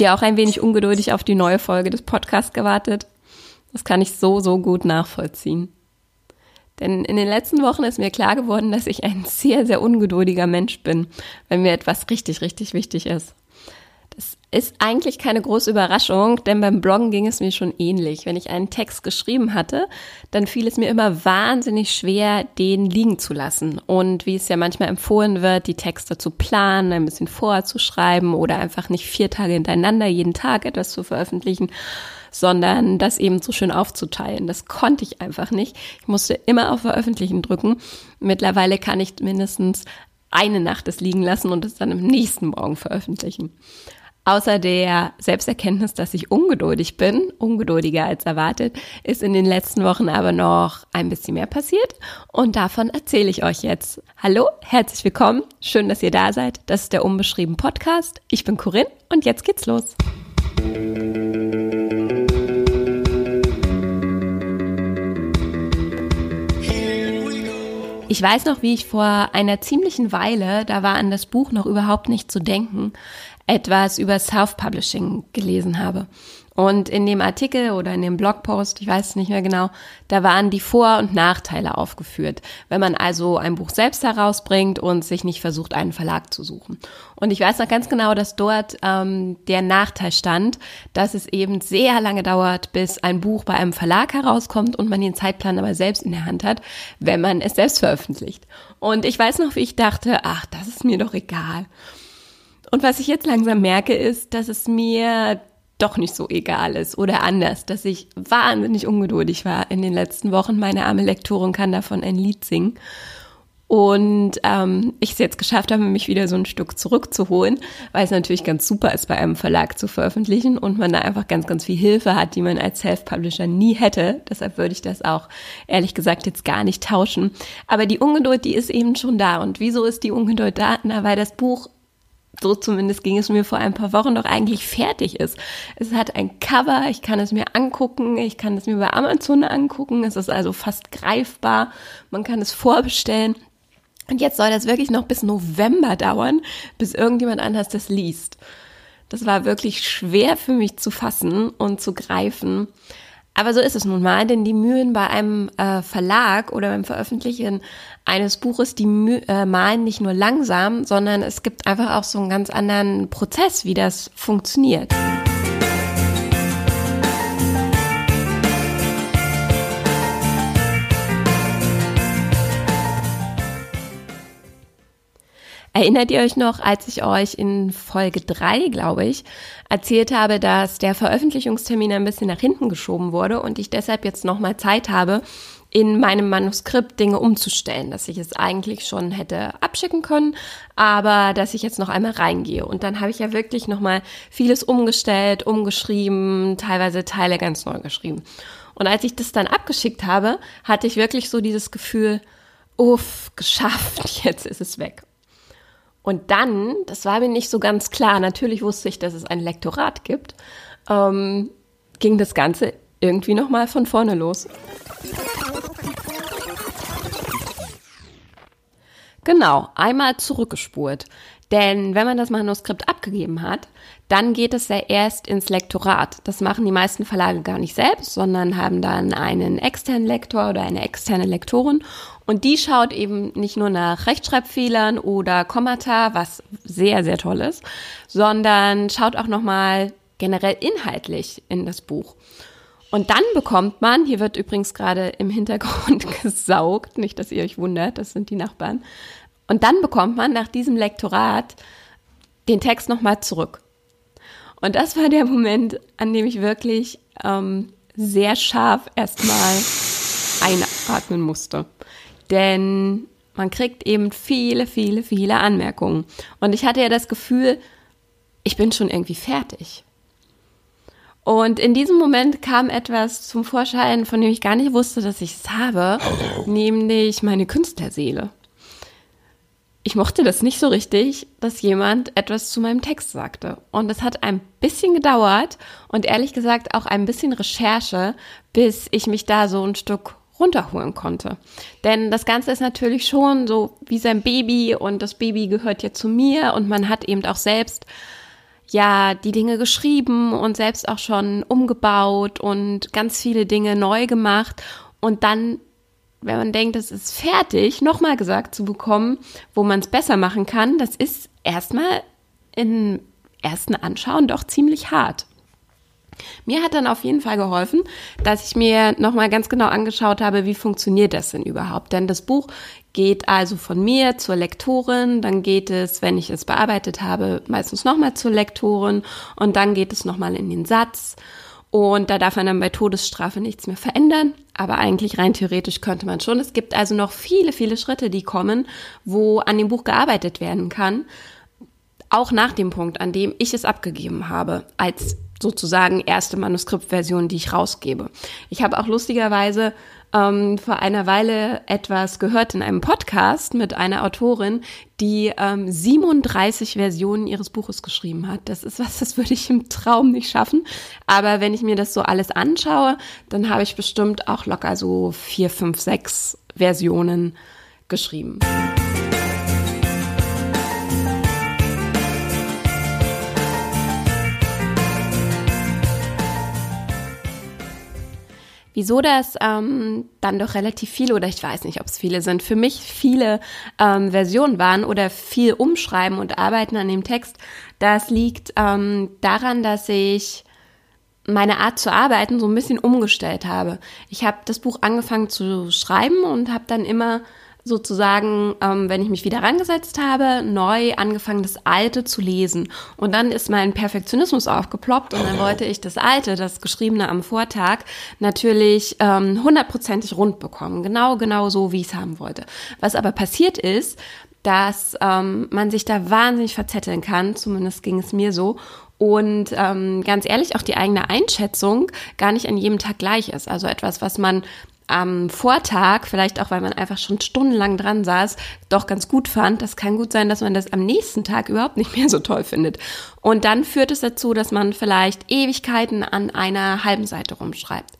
Ihr auch ein wenig ungeduldig auf die neue Folge des Podcasts gewartet? Das kann ich so, so gut nachvollziehen. Denn in den letzten Wochen ist mir klar geworden, dass ich ein sehr, sehr ungeduldiger Mensch bin, wenn mir etwas richtig, richtig wichtig ist. Ist eigentlich keine große Überraschung, denn beim Bloggen ging es mir schon ähnlich. Wenn ich einen Text geschrieben hatte, dann fiel es mir immer wahnsinnig schwer, den liegen zu lassen. Und wie es ja manchmal empfohlen wird, die Texte zu planen, ein bisschen vorher zu schreiben oder einfach nicht vier Tage hintereinander jeden Tag etwas zu veröffentlichen, sondern das eben so schön aufzuteilen. Das konnte ich einfach nicht. Ich musste immer auf Veröffentlichen drücken. Mittlerweile kann ich mindestens eine Nacht es liegen lassen und es dann am nächsten Morgen veröffentlichen. Außer der Selbsterkenntnis, dass ich ungeduldig bin, ungeduldiger als erwartet, ist in den letzten Wochen aber noch ein bisschen mehr passiert und davon erzähle ich euch jetzt. Hallo, herzlich willkommen, schön, dass ihr da seid. Das ist der Unbeschrieben Podcast. Ich bin Corinne und jetzt geht's los. Ich weiß noch, wie ich vor einer ziemlichen Weile, da war an das Buch noch überhaupt nicht zu denken, etwas über Self-Publishing gelesen habe. Und in dem Artikel oder in dem Blogpost, ich weiß es nicht mehr genau, da waren die Vor- und Nachteile aufgeführt, wenn man also ein Buch selbst herausbringt und sich nicht versucht, einen Verlag zu suchen. Und ich weiß noch ganz genau, dass dort ähm, der Nachteil stand, dass es eben sehr lange dauert, bis ein Buch bei einem Verlag herauskommt und man den Zeitplan aber selbst in der Hand hat, wenn man es selbst veröffentlicht. Und ich weiß noch, wie ich dachte, ach, das ist mir doch egal. Und was ich jetzt langsam merke, ist, dass es mir doch nicht so egal ist oder anders, dass ich wahnsinnig ungeduldig war in den letzten Wochen. Meine arme Lektorin kann davon ein Lied singen. Und ähm, ich es jetzt geschafft habe, mich wieder so ein Stück zurückzuholen, weil es natürlich ganz super ist, bei einem Verlag zu veröffentlichen und man da einfach ganz, ganz viel Hilfe hat, die man als Self-Publisher nie hätte. Deshalb würde ich das auch ehrlich gesagt jetzt gar nicht tauschen. Aber die Ungeduld, die ist eben schon da. Und wieso ist die Ungeduld da? Na, weil das Buch so zumindest ging es mir vor ein paar Wochen, doch eigentlich fertig ist. Es hat ein Cover, ich kann es mir angucken, ich kann es mir bei Amazon angucken, es ist also fast greifbar, man kann es vorbestellen. Und jetzt soll das wirklich noch bis November dauern, bis irgendjemand anders das liest. Das war wirklich schwer für mich zu fassen und zu greifen. Aber so ist es nun mal, denn die Mühen bei einem äh, Verlag oder beim Veröffentlichen eines Buches, die Mü äh, malen nicht nur langsam, sondern es gibt einfach auch so einen ganz anderen Prozess, wie das funktioniert. Erinnert ihr euch noch, als ich euch in Folge 3, glaube ich, erzählt habe, dass der Veröffentlichungstermin ein bisschen nach hinten geschoben wurde und ich deshalb jetzt nochmal Zeit habe, in meinem Manuskript Dinge umzustellen, dass ich es eigentlich schon hätte abschicken können, aber dass ich jetzt noch einmal reingehe. Und dann habe ich ja wirklich nochmal vieles umgestellt, umgeschrieben, teilweise Teile ganz neu geschrieben. Und als ich das dann abgeschickt habe, hatte ich wirklich so dieses Gefühl, uff, geschafft, jetzt ist es weg. Und dann, das war mir nicht so ganz klar, natürlich wusste ich, dass es ein Lektorat gibt, ähm, ging das Ganze irgendwie nochmal von vorne los. Genau, einmal zurückgespurt. Denn wenn man das Manuskript abgegeben hat, dann geht es ja erst ins Lektorat. Das machen die meisten Verlage gar nicht selbst, sondern haben dann einen externen Lektor oder eine externe Lektorin. Und die schaut eben nicht nur nach Rechtschreibfehlern oder Kommata, was sehr, sehr toll ist, sondern schaut auch nochmal generell inhaltlich in das Buch. Und dann bekommt man, hier wird übrigens gerade im Hintergrund gesaugt, nicht, dass ihr euch wundert, das sind die Nachbarn, und dann bekommt man nach diesem Lektorat den Text nochmal zurück. Und das war der Moment, an dem ich wirklich ähm, sehr scharf erstmal einatmen musste. Denn man kriegt eben viele, viele, viele Anmerkungen. Und ich hatte ja das Gefühl, ich bin schon irgendwie fertig. Und in diesem Moment kam etwas zum Vorschein, von dem ich gar nicht wusste, dass ich es habe, nämlich meine Künstlerseele ich mochte das nicht so richtig, dass jemand etwas zu meinem Text sagte. Und es hat ein bisschen gedauert und ehrlich gesagt auch ein bisschen Recherche, bis ich mich da so ein Stück runterholen konnte. Denn das Ganze ist natürlich schon so wie sein Baby und das Baby gehört ja zu mir und man hat eben auch selbst ja die Dinge geschrieben und selbst auch schon umgebaut und ganz viele Dinge neu gemacht und dann wenn man denkt, es ist fertig, nochmal gesagt zu bekommen, wo man es besser machen kann, das ist erstmal im ersten Anschauen doch ziemlich hart. Mir hat dann auf jeden Fall geholfen, dass ich mir nochmal ganz genau angeschaut habe, wie funktioniert das denn überhaupt? Denn das Buch geht also von mir zur Lektorin, dann geht es, wenn ich es bearbeitet habe, meistens nochmal zur Lektorin und dann geht es nochmal in den Satz. Und da darf man dann bei Todesstrafe nichts mehr verändern. Aber eigentlich rein theoretisch könnte man schon. Es gibt also noch viele, viele Schritte, die kommen, wo an dem Buch gearbeitet werden kann. Auch nach dem Punkt, an dem ich es abgegeben habe, als sozusagen erste Manuskriptversion, die ich rausgebe. Ich habe auch lustigerweise ähm, vor einer Weile etwas gehört in einem Podcast mit einer Autorin, die ähm, 37 Versionen ihres Buches geschrieben hat. Das ist was, das würde ich im Traum nicht schaffen. Aber wenn ich mir das so alles anschaue, dann habe ich bestimmt auch locker so vier, fünf, sechs Versionen geschrieben. Wieso das ähm, dann doch relativ viele oder ich weiß nicht, ob es viele sind, für mich viele ähm, Versionen waren oder viel umschreiben und arbeiten an dem Text, das liegt ähm, daran, dass ich meine Art zu arbeiten so ein bisschen umgestellt habe. Ich habe das Buch angefangen zu schreiben und habe dann immer sozusagen, ähm, wenn ich mich wieder rangesetzt habe, neu angefangen, das Alte zu lesen. Und dann ist mein Perfektionismus aufgeploppt und dann wollte ich das Alte, das Geschriebene am Vortag, natürlich ähm, hundertprozentig rund bekommen. Genau, genau so, wie ich es haben wollte. Was aber passiert ist, dass ähm, man sich da wahnsinnig verzetteln kann, zumindest ging es mir so, und ähm, ganz ehrlich auch die eigene Einschätzung gar nicht an jedem Tag gleich ist. Also etwas, was man am Vortag, vielleicht auch weil man einfach schon stundenlang dran saß, doch ganz gut fand. Das kann gut sein, dass man das am nächsten Tag überhaupt nicht mehr so toll findet. Und dann führt es dazu, dass man vielleicht Ewigkeiten an einer halben Seite rumschreibt.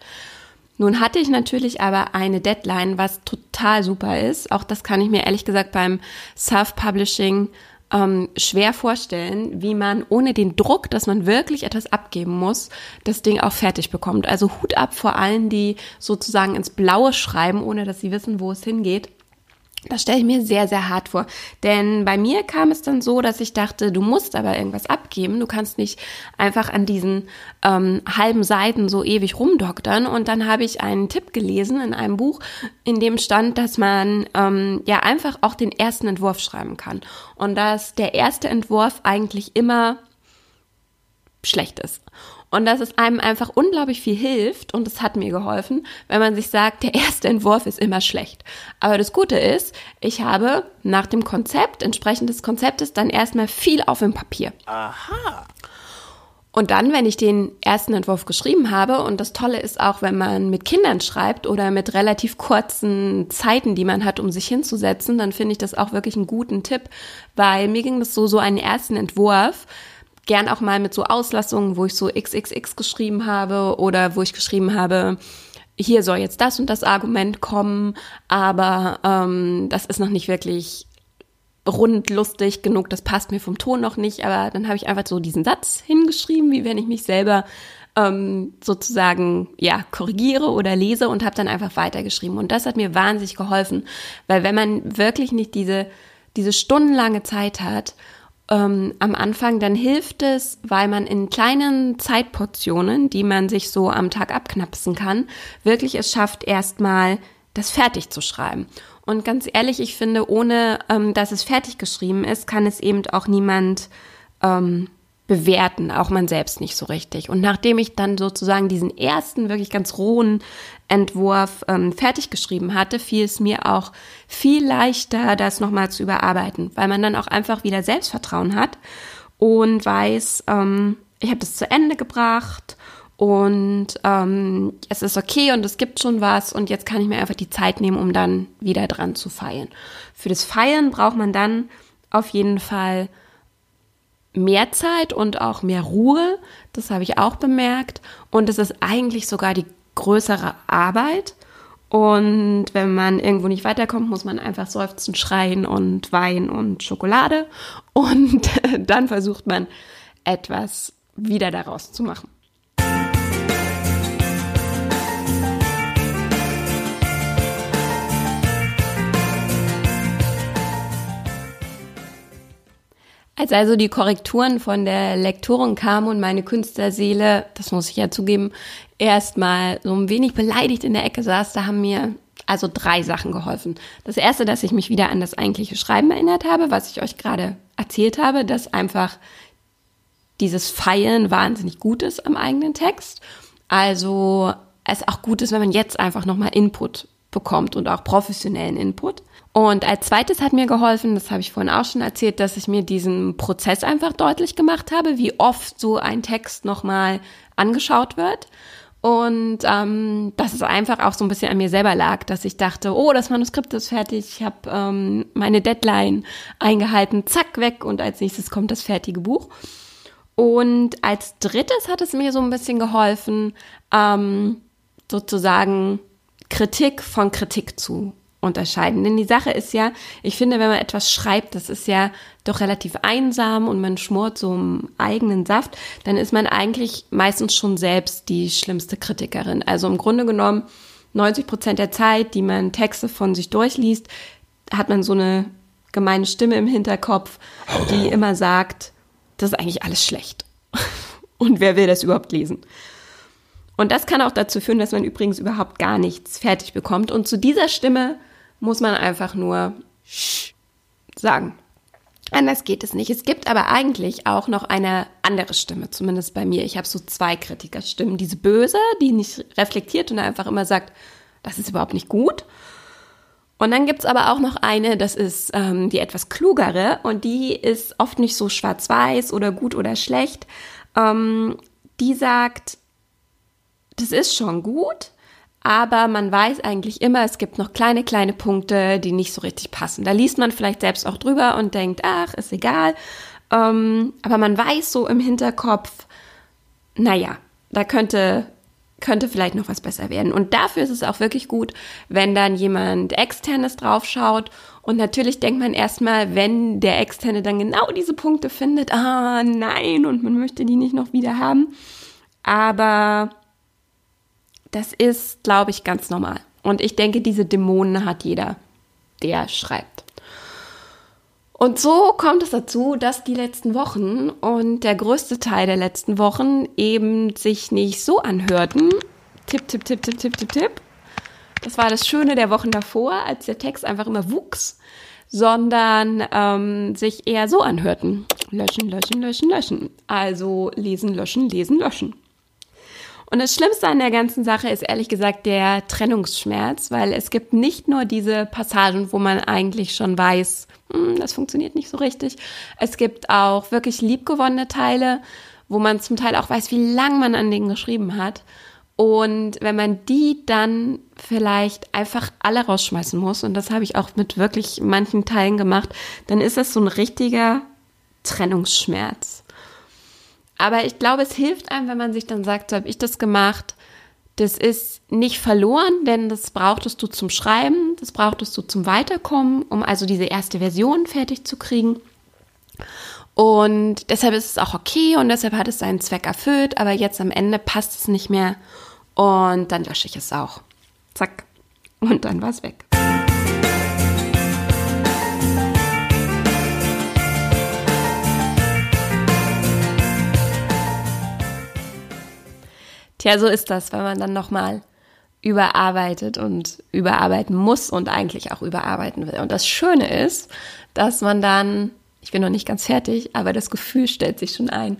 Nun hatte ich natürlich aber eine Deadline, was total super ist. Auch das kann ich mir ehrlich gesagt beim Self-Publishing ähm, schwer vorstellen, wie man ohne den Druck, dass man wirklich etwas abgeben muss, das Ding auch fertig bekommt. Also Hut ab vor allen, die sozusagen ins Blaue schreiben, ohne dass sie wissen, wo es hingeht. Das stelle ich mir sehr, sehr hart vor. Denn bei mir kam es dann so, dass ich dachte, du musst aber irgendwas abgeben. Du kannst nicht einfach an diesen ähm, halben Seiten so ewig rumdoktern. Und dann habe ich einen Tipp gelesen in einem Buch, in dem stand, dass man ähm, ja einfach auch den ersten Entwurf schreiben kann. Und dass der erste Entwurf eigentlich immer schlecht ist. Und dass es einem einfach unglaublich viel hilft und es hat mir geholfen, wenn man sich sagt, der erste Entwurf ist immer schlecht. Aber das Gute ist, ich habe nach dem Konzept, entsprechend des Konzeptes, dann erstmal viel auf dem Papier. Aha. Und dann, wenn ich den ersten Entwurf geschrieben habe, und das Tolle ist auch, wenn man mit Kindern schreibt oder mit relativ kurzen Zeiten, die man hat, um sich hinzusetzen, dann finde ich das auch wirklich einen guten Tipp, weil mir ging das so, so einen ersten Entwurf, gern auch mal mit so Auslassungen, wo ich so XXX geschrieben habe oder wo ich geschrieben habe, hier soll jetzt das und das Argument kommen, aber ähm, das ist noch nicht wirklich rund lustig genug, das passt mir vom Ton noch nicht, aber dann habe ich einfach so diesen Satz hingeschrieben, wie wenn ich mich selber ähm, sozusagen ja korrigiere oder lese und habe dann einfach weitergeschrieben. Und das hat mir wahnsinnig geholfen, weil wenn man wirklich nicht diese diese stundenlange Zeit hat ähm, am Anfang, dann hilft es, weil man in kleinen Zeitportionen, die man sich so am Tag abknapsen kann, wirklich es schafft, erstmal das fertig zu schreiben. Und ganz ehrlich, ich finde, ohne ähm, dass es fertig geschrieben ist, kann es eben auch niemand ähm, bewerten, auch man selbst nicht so richtig. Und nachdem ich dann sozusagen diesen ersten wirklich ganz rohen Entwurf ähm, fertig geschrieben hatte, fiel es mir auch viel leichter, das nochmal zu überarbeiten, weil man dann auch einfach wieder Selbstvertrauen hat und weiß, ähm, ich habe das zu Ende gebracht und ähm, es ist okay und es gibt schon was und jetzt kann ich mir einfach die Zeit nehmen, um dann wieder dran zu feilen. Für das Feiern braucht man dann auf jeden Fall mehr Zeit und auch mehr Ruhe. Das habe ich auch bemerkt. Und es ist eigentlich sogar die größere Arbeit. Und wenn man irgendwo nicht weiterkommt, muss man einfach seufzen, schreien und Wein und Schokolade. Und dann versucht man etwas wieder daraus zu machen. Als also die Korrekturen von der Lektorin kamen und meine Künstlerseele, das muss ich ja zugeben, erstmal so ein wenig beleidigt in der Ecke saß, da haben mir also drei Sachen geholfen. Das erste, dass ich mich wieder an das eigentliche Schreiben erinnert habe, was ich euch gerade erzählt habe, dass einfach dieses Feilen wahnsinnig gut ist am eigenen Text. Also es auch gut ist, wenn man jetzt einfach nochmal Input bekommt und auch professionellen Input. Und als zweites hat mir geholfen, das habe ich vorhin auch schon erzählt, dass ich mir diesen Prozess einfach deutlich gemacht habe, wie oft so ein Text nochmal angeschaut wird. Und ähm, dass es einfach auch so ein bisschen an mir selber lag, dass ich dachte, oh, das Manuskript ist fertig, ich habe ähm, meine Deadline eingehalten, zack, weg und als nächstes kommt das fertige Buch. Und als drittes hat es mir so ein bisschen geholfen, ähm, sozusagen Kritik von Kritik zu unterscheiden. Denn die Sache ist ja, ich finde, wenn man etwas schreibt, das ist ja doch relativ einsam und man schmort so im eigenen Saft, dann ist man eigentlich meistens schon selbst die schlimmste Kritikerin. Also im Grunde genommen 90 Prozent der Zeit, die man Texte von sich durchliest, hat man so eine gemeine Stimme im Hinterkopf, die immer sagt, das ist eigentlich alles schlecht. Und wer will das überhaupt lesen? Und das kann auch dazu führen, dass man übrigens überhaupt gar nichts fertig bekommt. Und zu dieser Stimme muss man einfach nur sagen. Anders geht es nicht. Es gibt aber eigentlich auch noch eine andere Stimme, zumindest bei mir. Ich habe so zwei Kritikerstimmen. Diese böse, die nicht reflektiert und einfach immer sagt, das ist überhaupt nicht gut. Und dann gibt's aber auch noch eine, das ist ähm, die etwas klugere und die ist oft nicht so schwarz-weiß oder gut oder schlecht. Ähm, die sagt, das ist schon gut, aber man weiß eigentlich immer, es gibt noch kleine, kleine Punkte, die nicht so richtig passen. Da liest man vielleicht selbst auch drüber und denkt, ach, ist egal. Ähm, aber man weiß so im Hinterkopf, naja, da könnte, könnte vielleicht noch was besser werden. Und dafür ist es auch wirklich gut, wenn dann jemand externes draufschaut. Und natürlich denkt man erstmal, wenn der Externe dann genau diese Punkte findet, ah, nein, und man möchte die nicht noch wieder haben. Aber das ist, glaube ich, ganz normal. Und ich denke, diese Dämonen hat jeder, der schreibt. Und so kommt es dazu, dass die letzten Wochen und der größte Teil der letzten Wochen eben sich nicht so anhörten. Tipp, tipp, tipp, tipp, tipp, tipp, tipp. Das war das Schöne der Wochen davor, als der Text einfach immer wuchs, sondern ähm, sich eher so anhörten. Löschen, löschen, löschen, löschen. Also lesen, löschen, lesen, löschen. Und das Schlimmste an der ganzen Sache ist ehrlich gesagt der Trennungsschmerz, weil es gibt nicht nur diese Passagen, wo man eigentlich schon weiß, hm, das funktioniert nicht so richtig. Es gibt auch wirklich liebgewonnene Teile, wo man zum Teil auch weiß, wie lang man an denen geschrieben hat. Und wenn man die dann vielleicht einfach alle rausschmeißen muss, und das habe ich auch mit wirklich manchen Teilen gemacht, dann ist das so ein richtiger Trennungsschmerz. Aber ich glaube, es hilft einem, wenn man sich dann sagt, so habe ich das gemacht. Das ist nicht verloren, denn das brauchtest du zum Schreiben, das brauchtest du zum Weiterkommen, um also diese erste Version fertig zu kriegen. Und deshalb ist es auch okay und deshalb hat es seinen Zweck erfüllt, aber jetzt am Ende passt es nicht mehr und dann lösche ich es auch. Zack. Und dann war es weg. Tja, so ist das, wenn man dann nochmal überarbeitet und überarbeiten muss und eigentlich auch überarbeiten will. Und das Schöne ist, dass man dann, ich bin noch nicht ganz fertig, aber das Gefühl stellt sich schon ein,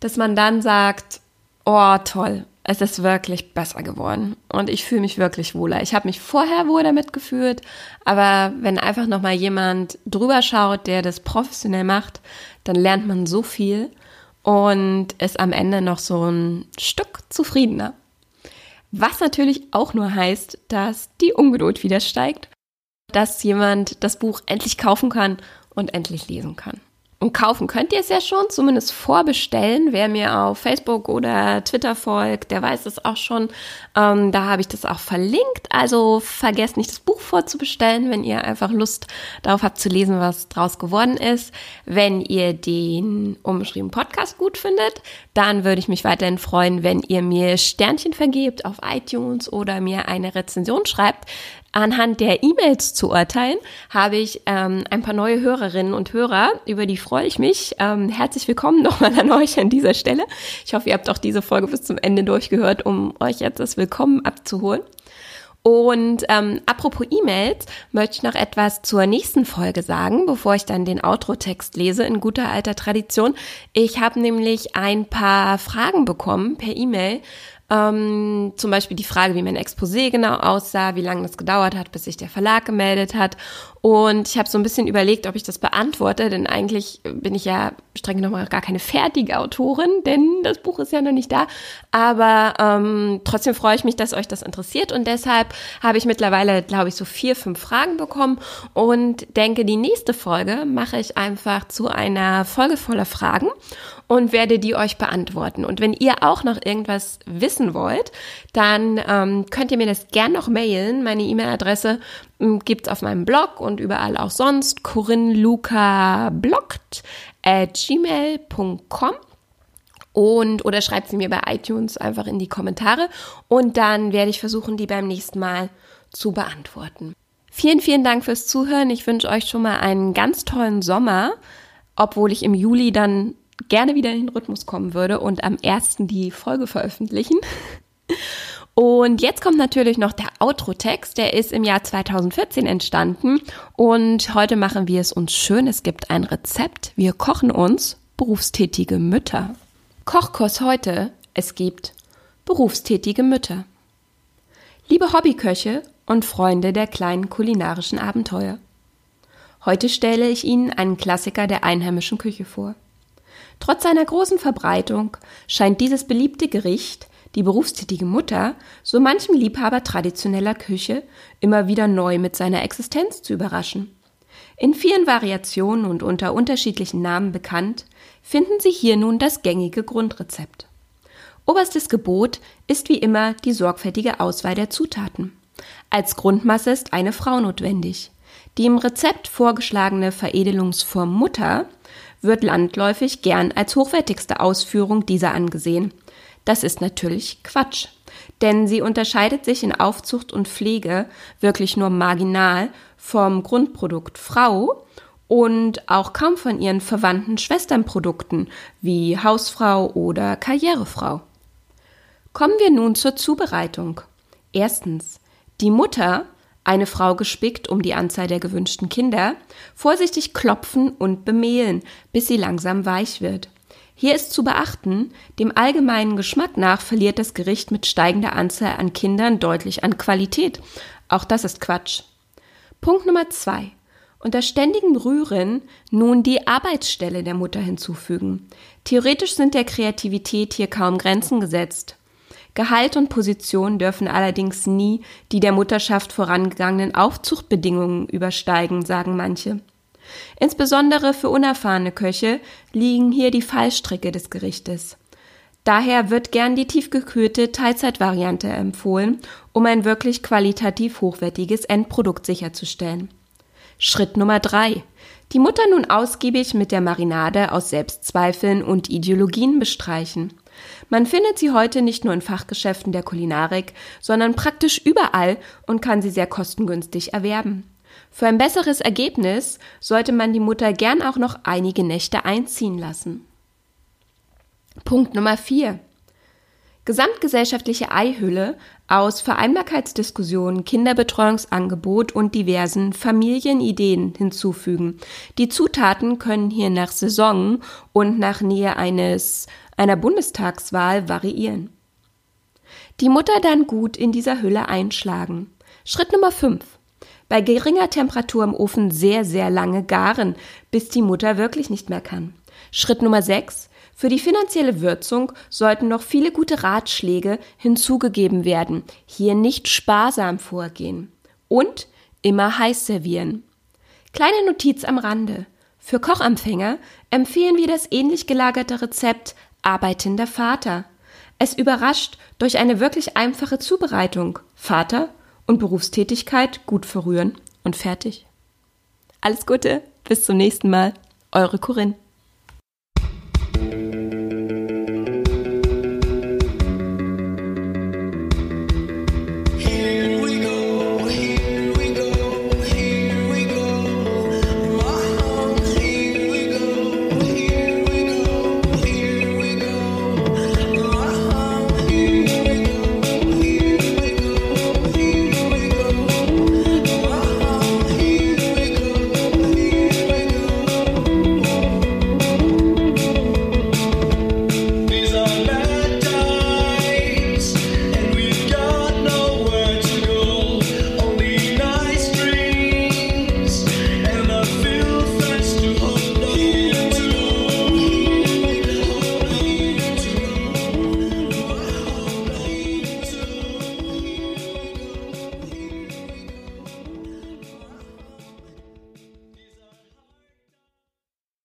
dass man dann sagt, oh toll, es ist wirklich besser geworden und ich fühle mich wirklich wohler. Ich habe mich vorher wohl damit gefühlt, aber wenn einfach noch mal jemand drüber schaut, der das professionell macht, dann lernt man so viel und ist am Ende noch so ein Stück zufriedener. Was natürlich auch nur heißt, dass die Ungeduld wieder steigt, dass jemand das Buch endlich kaufen kann und endlich lesen kann. Und kaufen könnt ihr es ja schon, zumindest vorbestellen. Wer mir auf Facebook oder Twitter folgt, der weiß es auch schon. Ähm, da habe ich das auch verlinkt. Also vergesst nicht, das Buch vorzubestellen, wenn ihr einfach Lust darauf habt zu lesen, was draus geworden ist. Wenn ihr den umgeschriebenen Podcast gut findet, dann würde ich mich weiterhin freuen, wenn ihr mir Sternchen vergebt auf iTunes oder mir eine Rezension schreibt. Anhand der E-Mails zu urteilen, habe ich ähm, ein paar neue Hörerinnen und Hörer, über die freue ich mich. Ähm, herzlich willkommen nochmal an euch an dieser Stelle. Ich hoffe, ihr habt auch diese Folge bis zum Ende durchgehört, um euch jetzt das Willkommen abzuholen. Und ähm, apropos E-Mails, möchte ich noch etwas zur nächsten Folge sagen, bevor ich dann den Outro-Text lese, in guter alter Tradition. Ich habe nämlich ein paar Fragen bekommen per E-Mail ähm, zum Beispiel die Frage, wie mein Exposé genau aussah, wie lange das gedauert hat, bis sich der Verlag gemeldet hat. Und ich habe so ein bisschen überlegt, ob ich das beantworte, denn eigentlich bin ich ja streng genommen gar keine fertige Autorin, denn das Buch ist ja noch nicht da. Aber ähm, trotzdem freue ich mich, dass euch das interessiert und deshalb habe ich mittlerweile, glaube ich, so vier, fünf Fragen bekommen und denke, die nächste Folge mache ich einfach zu einer Folge voller Fragen und werde die euch beantworten. Und wenn ihr auch noch irgendwas wissen wollt, dann ähm, könnt ihr mir das gern noch mailen. Meine E-Mail-Adresse ähm, gibt's auf meinem Blog und überall auch sonst. corinlucabloggt at gmail.com und oder schreibt sie mir bei iTunes einfach in die Kommentare und dann werde ich versuchen, die beim nächsten Mal zu beantworten. Vielen, vielen Dank fürs Zuhören. Ich wünsche euch schon mal einen ganz tollen Sommer, obwohl ich im Juli dann gerne wieder in den Rhythmus kommen würde und am ersten die Folge veröffentlichen. Und jetzt kommt natürlich noch der Outro-Text, der ist im Jahr 2014 entstanden und heute machen wir es uns schön. Es gibt ein Rezept. Wir kochen uns berufstätige Mütter. Kochkurs heute. Es gibt berufstätige Mütter. Liebe Hobbyköche und Freunde der kleinen kulinarischen Abenteuer. Heute stelle ich Ihnen einen Klassiker der einheimischen Küche vor. Trotz seiner großen Verbreitung scheint dieses beliebte Gericht, die berufstätige Mutter, so manchem Liebhaber traditioneller Küche immer wieder neu mit seiner Existenz zu überraschen. In vielen Variationen und unter unterschiedlichen Namen bekannt, finden Sie hier nun das gängige Grundrezept. Oberstes Gebot ist wie immer die sorgfältige Auswahl der Zutaten. Als Grundmasse ist eine Frau notwendig. Die im Rezept vorgeschlagene Veredelungsform Mutter wird landläufig gern als hochwertigste Ausführung dieser angesehen. Das ist natürlich Quatsch, denn sie unterscheidet sich in Aufzucht und Pflege wirklich nur marginal vom Grundprodukt Frau und auch kaum von ihren verwandten Schwesternprodukten wie Hausfrau oder Karrierefrau. Kommen wir nun zur Zubereitung. Erstens. Die Mutter eine Frau gespickt um die Anzahl der gewünschten Kinder, vorsichtig klopfen und bemehlen, bis sie langsam weich wird. Hier ist zu beachten, dem allgemeinen Geschmack nach verliert das Gericht mit steigender Anzahl an Kindern deutlich an Qualität. Auch das ist Quatsch. Punkt Nummer zwei. Unter ständigem Rühren nun die Arbeitsstelle der Mutter hinzufügen. Theoretisch sind der Kreativität hier kaum Grenzen gesetzt. Gehalt und Position dürfen allerdings nie die der Mutterschaft vorangegangenen Aufzuchtbedingungen übersteigen, sagen manche. Insbesondere für unerfahrene Köche liegen hier die Fallstricke des Gerichtes. Daher wird gern die tiefgekühlte Teilzeitvariante empfohlen, um ein wirklich qualitativ hochwertiges Endprodukt sicherzustellen. Schritt Nummer drei. Die Mutter nun ausgiebig mit der Marinade aus Selbstzweifeln und Ideologien bestreichen. Man findet sie heute nicht nur in Fachgeschäften der Kulinarik, sondern praktisch überall und kann sie sehr kostengünstig erwerben. Für ein besseres Ergebnis sollte man die Mutter gern auch noch einige Nächte einziehen lassen. Punkt Nummer 4. Gesamtgesellschaftliche Eihülle aus Vereinbarkeitsdiskussionen, Kinderbetreuungsangebot und diversen Familienideen hinzufügen. Die Zutaten können hier nach Saison und nach Nähe eines einer Bundestagswahl variieren. Die Mutter dann gut in dieser Hülle einschlagen. Schritt Nummer 5. Bei geringer Temperatur im Ofen sehr, sehr lange garen, bis die Mutter wirklich nicht mehr kann. Schritt Nummer 6. Für die finanzielle Würzung sollten noch viele gute Ratschläge hinzugegeben werden. Hier nicht sparsam vorgehen. Und immer heiß servieren. Kleine Notiz am Rande. Für Kochanfänger empfehlen wir das ähnlich gelagerte Rezept Arbeitender Vater. Es überrascht durch eine wirklich einfache Zubereitung. Vater und Berufstätigkeit gut verrühren und fertig. Alles Gute, bis zum nächsten Mal. Eure Corinne.